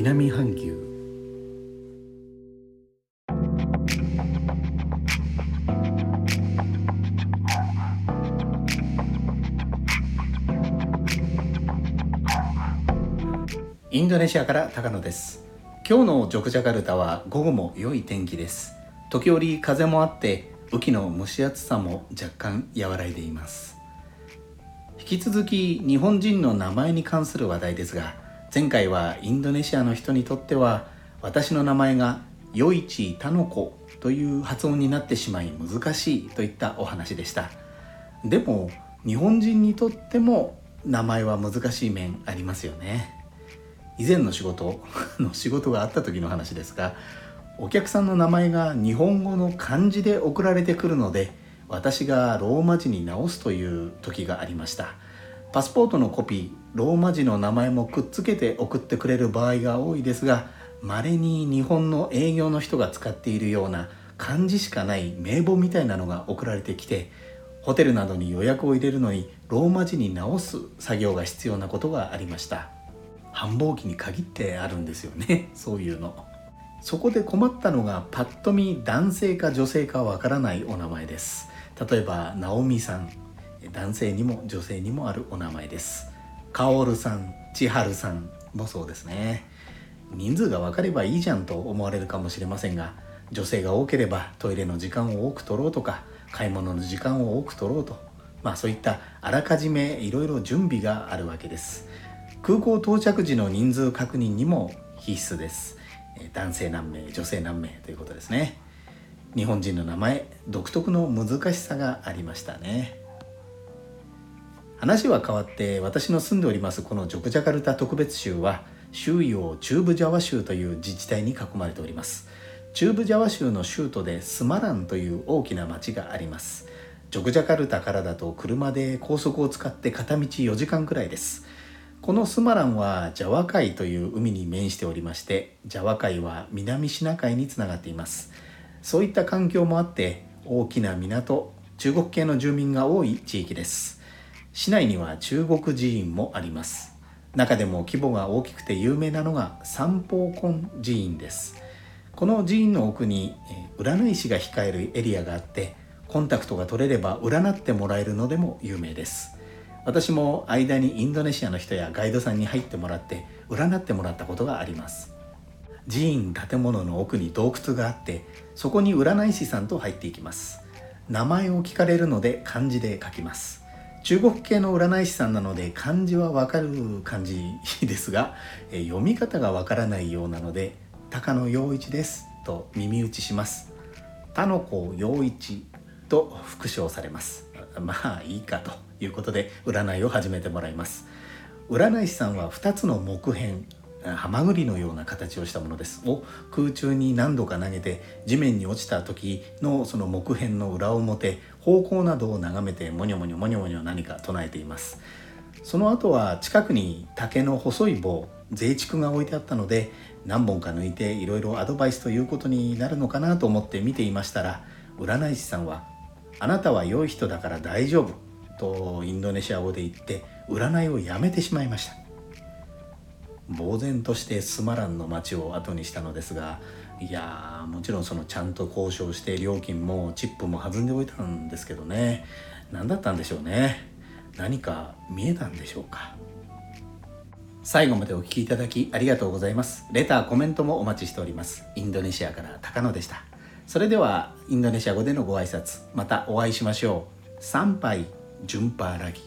南半球。インドネシアから高野です。今日のジョクジャカルタは午後も良い天気です。時折風もあって雨季の蒸し暑さも若干和らいでいます。引き続き日本人の名前に関する話題ですが前回はインドネシアの人にとっては私の名前がヨイチタノコという発音になってしまい難しいといったお話でした。でも日本人にとっても名前は難しい面ありますよね。以前の仕事の仕事があった時の話ですがお客さんの名前が日本語の漢字で送られてくるので私がローマ字に直すという時がありました。パスポートのコピーローマ字の名前もくっつけて送ってくれる場合が多いですが稀に日本の営業の人が使っているような漢字しかない名簿みたいなのが送られてきてホテルなどに予約を入れるのにローマ字に直す作業が必要なことがありました。繁忙期に限ってあるんですよね。そういうのそこで困ったのがパッと見男性か女性かわからないお名前です。例えば直美さん。男性にも女性にもあるお名前です。カオルさん千春さんもそうですね。人数が分かればいいじゃんと思われるかもしれませんが女性が多ければトイレの時間を多く取ろうとか買い物の時間を多く取ろうとまあそういったあらかじめいろいろ準備があるわけです。空港到着時の人数確認にも必須です。男性何名女性何名ということですね。日本人の名前独特の難しさがありましたね。話は変わって私の住んでおりますこのジョクジャカルタ特別州は周囲を中部ジャワ州という自治体に囲まれております。中部ジャワ州の州都でスマランという大きな町があります。ジョクジャカルタからだと車で高速を使って片道4時間くらいです。このスマランはジャワ海という海に面しておりましてジャワ海は南シナ海につながっています。そういった環境もあって大きな港中国系の住民が多い地域です。市内には中国寺院もあります。中でも規模が大きくて有名なのが三宝根寺院です。この寺院の奥に占い師が控えるエリアがあってコンタクトが取れれば占ってもらえるのでも有名です。私も間にインドネシアの人やガイドさんに入ってもらって占ってもらったことがあります。寺院建物の奥に洞窟があってそこに占い師さんと入っていきます。名前を聞かれるので漢字で書きます。中国系の占い師さんなので漢字はわかる感じですが読み方がわからないようなので高野陽一ですと耳打ちします。田の子陽一と復唱されます。まあいいかということで占いを始めてもらいます。占い師さんは2つの木片ハマグリのような形をしたものです。を空中に何度か投げて地面に落ちた時のその木片の裏表方向などを眺めてモニョモニョモニョモニョ何か唱えています。その後は近くに竹の細い棒税畜が置いてあったので何本か抜いていろいろアドバイスということになるのかなと思って見ていましたら占い師さんは「あなたは良い人だから大丈夫」とインドネシア語で言って占いをやめてしまいました。呆然としてスマランの町を後にしたのですがいやもちろんそのちゃんと交渉して料金もチップも弾んでおいたんですけどね。何だったんでしょうね。何か見えたんでしょうか。最後までお聴きいただきありがとうございます。レターコメントもお待ちしております。インドネシアから高野でした。それではインドネシア語でのご挨拶またお会いしましょう。参拝順パーラギ。